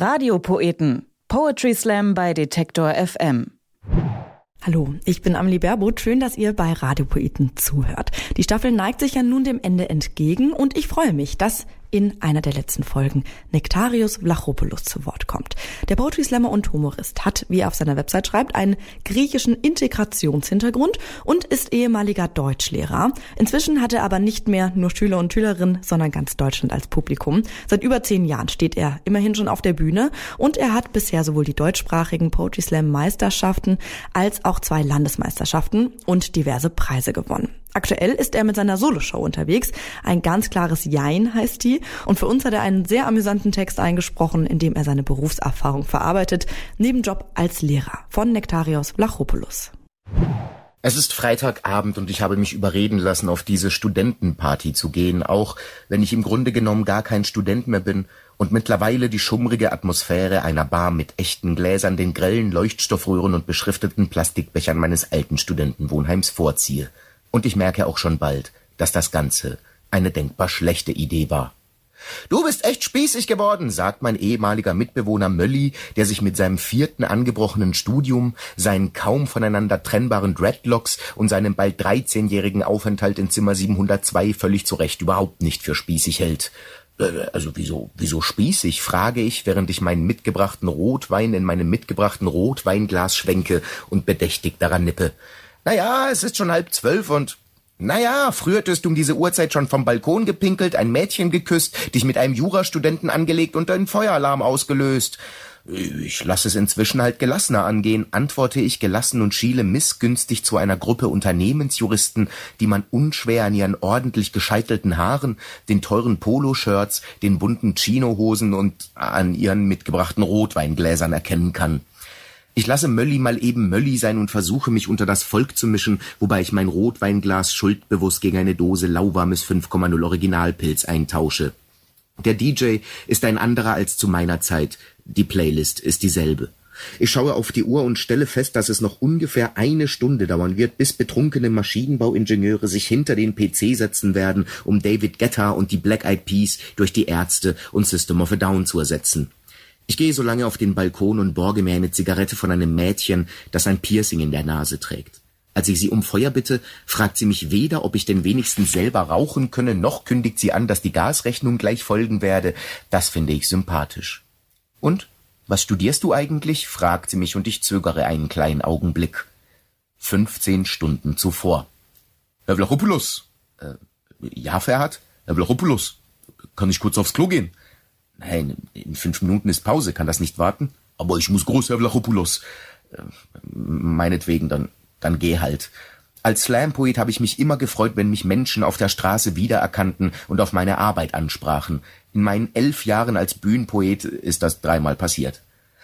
Radiopoeten. Poetry Slam bei Detektor FM. Hallo, ich bin Amelie Baerbuth. Schön, dass ihr bei Radiopoeten zuhört. Die Staffel neigt sich ja nun dem Ende entgegen und ich freue mich, dass in einer der letzten Folgen Nektarios Vlachopoulos zu Wort kommt. Der Poetry Slammer und Humorist hat, wie er auf seiner Website schreibt, einen griechischen Integrationshintergrund und ist ehemaliger Deutschlehrer. Inzwischen hat er aber nicht mehr nur Schüler und Schülerinnen, sondern ganz Deutschland als Publikum. Seit über zehn Jahren steht er immerhin schon auf der Bühne und er hat bisher sowohl die deutschsprachigen Poetry Slam Meisterschaften als auch zwei Landesmeisterschaften und diverse Preise gewonnen. Aktuell ist er mit seiner Soloshow unterwegs. Ein ganz klares Jein heißt die. Und für uns hat er einen sehr amüsanten Text eingesprochen, in dem er seine Berufserfahrung verarbeitet, neben Job als Lehrer von Nektarios Vlachopoulos. Es ist Freitagabend und ich habe mich überreden lassen, auf diese Studentenparty zu gehen, auch wenn ich im Grunde genommen gar kein Student mehr bin und mittlerweile die schummrige Atmosphäre einer Bar mit echten Gläsern, den grellen Leuchtstoffröhren und beschrifteten Plastikbechern meines alten Studentenwohnheims vorziehe. Und ich merke auch schon bald, dass das Ganze eine denkbar schlechte Idee war. Du bist echt spießig geworden, sagt mein ehemaliger Mitbewohner Mölli, der sich mit seinem vierten angebrochenen Studium, seinen kaum voneinander trennbaren Dreadlocks und seinem bald 13-jährigen Aufenthalt in Zimmer 702 völlig zu Recht überhaupt nicht für spießig hält. Äh, also wieso, wieso spießig, frage ich, während ich meinen mitgebrachten Rotwein in meinem mitgebrachten Rotweinglas schwenke und bedächtig daran nippe. Naja, es ist schon halb zwölf und naja, früher hättest du um diese Uhrzeit schon vom Balkon gepinkelt, ein Mädchen geküsst, dich mit einem Jurastudenten angelegt und einen Feueralarm ausgelöst. Ich lasse es inzwischen halt gelassener angehen, antworte ich gelassen und schiele missgünstig zu einer Gruppe Unternehmensjuristen, die man unschwer an ihren ordentlich gescheitelten Haaren, den teuren Poloshirts, den bunten Chinohosen und an ihren mitgebrachten Rotweingläsern erkennen kann. Ich lasse Mölli mal eben Mölli sein und versuche mich unter das Volk zu mischen, wobei ich mein Rotweinglas schuldbewusst gegen eine Dose lauwarmes 5,0 Originalpilz eintausche. Der DJ ist ein anderer als zu meiner Zeit. Die Playlist ist dieselbe. Ich schaue auf die Uhr und stelle fest, dass es noch ungefähr eine Stunde dauern wird, bis betrunkene Maschinenbauingenieure sich hinter den PC setzen werden, um David Guetta und die Black Eyed Peas durch die Ärzte und System of a Down zu ersetzen. Ich gehe so lange auf den Balkon und borge mir eine Zigarette von einem Mädchen, das ein Piercing in der Nase trägt. Als ich sie um Feuer bitte, fragt sie mich weder, ob ich denn wenigstens selber rauchen könne, noch kündigt sie an, dass die Gasrechnung gleich folgen werde. Das finde ich sympathisch. Und? Was studierst du eigentlich? fragt sie mich und ich zögere einen kleinen Augenblick. Fünfzehn Stunden zuvor. Herr Vlachopoulos. Äh, ja, Ferhat? Herr Vlachopoulos. Kann ich kurz aufs Klo gehen? Nein, in fünf Minuten ist Pause, kann das nicht warten? Aber ich muss groß, Herr Vlachopoulos. Äh, meinetwegen, dann, dann geh halt. Als Slam-Poet habe ich mich immer gefreut, wenn mich Menschen auf der Straße wiedererkannten und auf meine Arbeit ansprachen. In meinen elf Jahren als Bühnenpoet ist das dreimal passiert.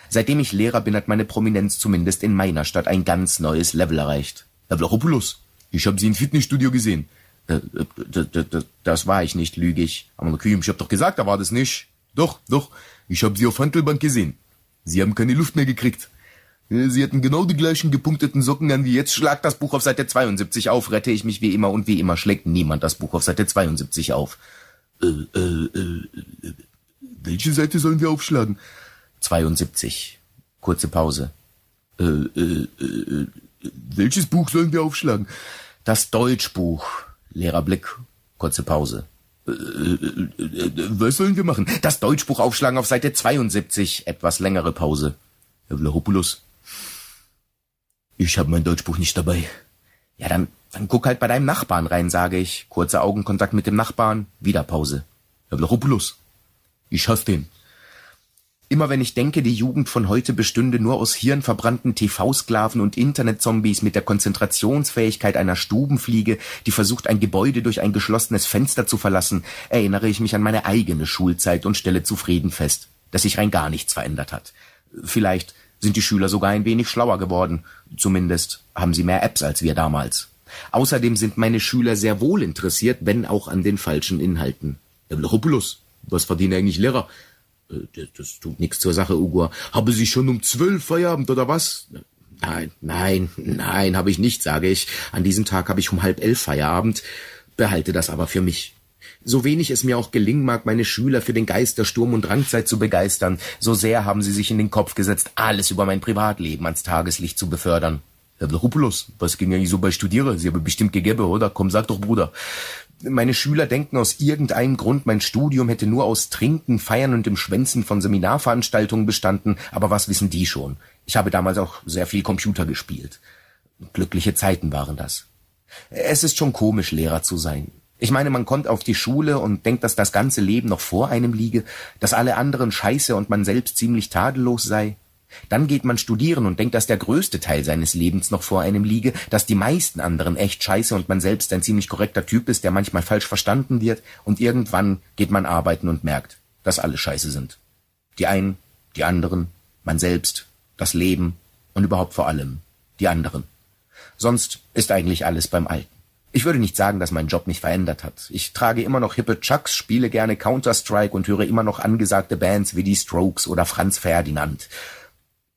Seitdem ich Lehrer bin, hat meine Prominenz zumindest in meiner Stadt ein ganz neues Level erreicht. Herr Vlachopoulos, ich habe Sie im Fitnessstudio gesehen. Äh, äh, das war ich nicht, lüge ich. Aber ich hab doch gesagt, da war das nicht. Doch, doch, ich habe sie auf Handelbank gesehen. Sie haben keine Luft mehr gekriegt. Äh, sie hatten genau die gleichen gepunkteten Socken an wie jetzt. Schlag das Buch auf Seite 72 auf, rette ich mich wie immer und wie immer schlägt niemand das Buch auf Seite 72 auf. Äh, äh, äh, welche Seite sollen wir aufschlagen? 72. Kurze Pause. Äh, äh, äh, welches Buch sollen wir aufschlagen? Das Deutschbuch. Leerer Blick. Kurze Pause. Äh, äh, äh, was sollen wir machen? Das Deutschbuch aufschlagen auf Seite 72. Etwas längere Pause. Herr Vlahopoulos. Ich habe mein Deutschbuch nicht dabei. Ja, dann, dann guck halt bei deinem Nachbarn rein, sage ich. Kurzer Augenkontakt mit dem Nachbarn. Wieder Pause. Herr Vlahopoulos. Ich hasse den. Immer wenn ich denke, die Jugend von heute bestünde nur aus hirnverbrannten TV-Sklaven und Internetzombies mit der Konzentrationsfähigkeit einer Stubenfliege, die versucht, ein Gebäude durch ein geschlossenes Fenster zu verlassen, erinnere ich mich an meine eigene Schulzeit und stelle zufrieden fest, dass sich rein gar nichts verändert hat. Vielleicht sind die Schüler sogar ein wenig schlauer geworden. Zumindest haben sie mehr Apps als wir damals. Außerdem sind meine Schüler sehr wohl interessiert, wenn auch an den falschen Inhalten. Blachopoulos, was verdienen eigentlich Lehrer? Äh, das tut nichts zur Sache, Ugo. Habe Sie schon um zwölf Feierabend oder was? Nein, nein, nein, habe ich nicht, sage ich. An diesem Tag habe ich um halb elf Feierabend, behalte das aber für mich. So wenig es mir auch gelingen mag, meine Schüler für den Geist der Sturm- und Drangzeit zu begeistern, so sehr haben sie sich in den Kopf gesetzt, alles über mein Privatleben ans Tageslicht zu befördern. Herr Blachopoulos, was ging eigentlich so bei Studiere? Sie haben bestimmt gegeben, oder? Komm, sag doch, Bruder. Meine Schüler denken aus irgendeinem Grund, mein Studium hätte nur aus Trinken, Feiern und dem Schwänzen von Seminarveranstaltungen bestanden, aber was wissen die schon? Ich habe damals auch sehr viel Computer gespielt. Glückliche Zeiten waren das. Es ist schon komisch, Lehrer zu sein. Ich meine, man kommt auf die Schule und denkt, dass das ganze Leben noch vor einem liege, dass alle anderen scheiße und man selbst ziemlich tadellos sei. Dann geht man studieren und denkt, dass der größte Teil seines Lebens noch vor einem liege, dass die meisten anderen echt scheiße und man selbst ein ziemlich korrekter Typ ist, der manchmal falsch verstanden wird, und irgendwann geht man arbeiten und merkt, dass alle scheiße sind. Die einen, die anderen, man selbst, das Leben und überhaupt vor allem die anderen. Sonst ist eigentlich alles beim Alten. Ich würde nicht sagen, dass mein Job mich verändert hat. Ich trage immer noch hippe Chucks, spiele gerne Counter-Strike und höre immer noch angesagte Bands wie die Strokes oder Franz Ferdinand.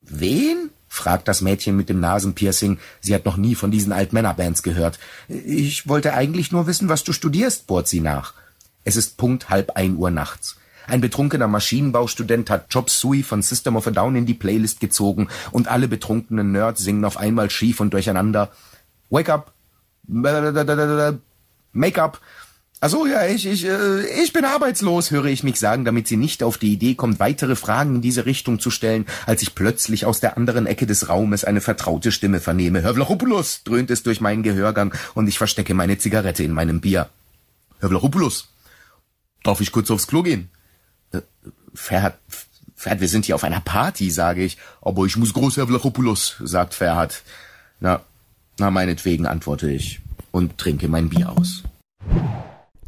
Wen? fragt das Mädchen mit dem Nasenpiercing. Sie hat noch nie von diesen Altmännerbands gehört. Ich wollte eigentlich nur wissen, was du studierst, bohrt sie nach. Es ist Punkt halb ein Uhr nachts. Ein betrunkener Maschinenbaustudent hat Chop Suey von System of a Down in die Playlist gezogen und alle betrunkenen Nerds singen auf einmal schief und durcheinander. Wake up! Make up! Also ja, ich, ich, äh, ich bin arbeitslos, höre ich mich sagen, damit sie nicht auf die Idee kommt, weitere Fragen in diese Richtung zu stellen, als ich plötzlich aus der anderen Ecke des Raumes eine vertraute Stimme vernehme. Herr Vlachopoulos, dröhnt es durch meinen Gehörgang und ich verstecke meine Zigarette in meinem Bier. Herr Vlachopoulos, darf ich kurz aufs Klo gehen? Äh, Ferhat, Ferhat, wir sind hier auf einer Party, sage ich. Aber ich muss groß, Herr Vlachopoulos, sagt Ferhat. Na, na, meinetwegen, antworte ich und trinke mein Bier aus.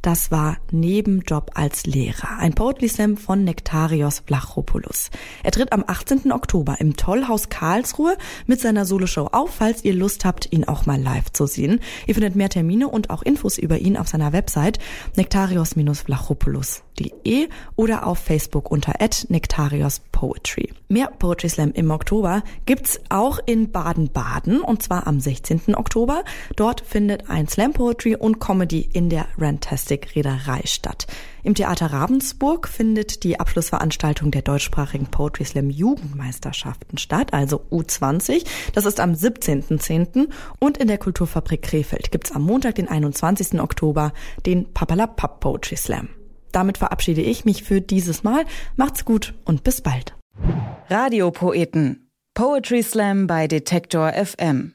Das war Nebenjob als Lehrer, ein Poetry Slam von Nektarios Vlachopoulos. Er tritt am 18. Oktober im Tollhaus Karlsruhe mit seiner Soloshow auf, falls ihr Lust habt, ihn auch mal live zu sehen. Ihr findet mehr Termine und auch Infos über ihn auf seiner Website nektarios-vlachopoulos.de oder auf Facebook unter Nektarios Poetry. Mehr Poetry Slam im Oktober gibt's auch in Baden-Baden und zwar am 16. Oktober. Dort findet ein Slam Poetry und Comedy in der Rantastic Reederei statt. Im Theater Ravensburg findet die Abschlussveranstaltung der deutschsprachigen Poetry Slam Jugendmeisterschaften statt, also U20. Das ist am 17.10. Und in der Kulturfabrik Krefeld gibt's am Montag, den 21. Oktober, den Papalapap Poetry Slam. Damit verabschiede ich mich für dieses Mal. Macht's gut und bis bald. Radiopoeten. Poetry Slam bei Detektor FM.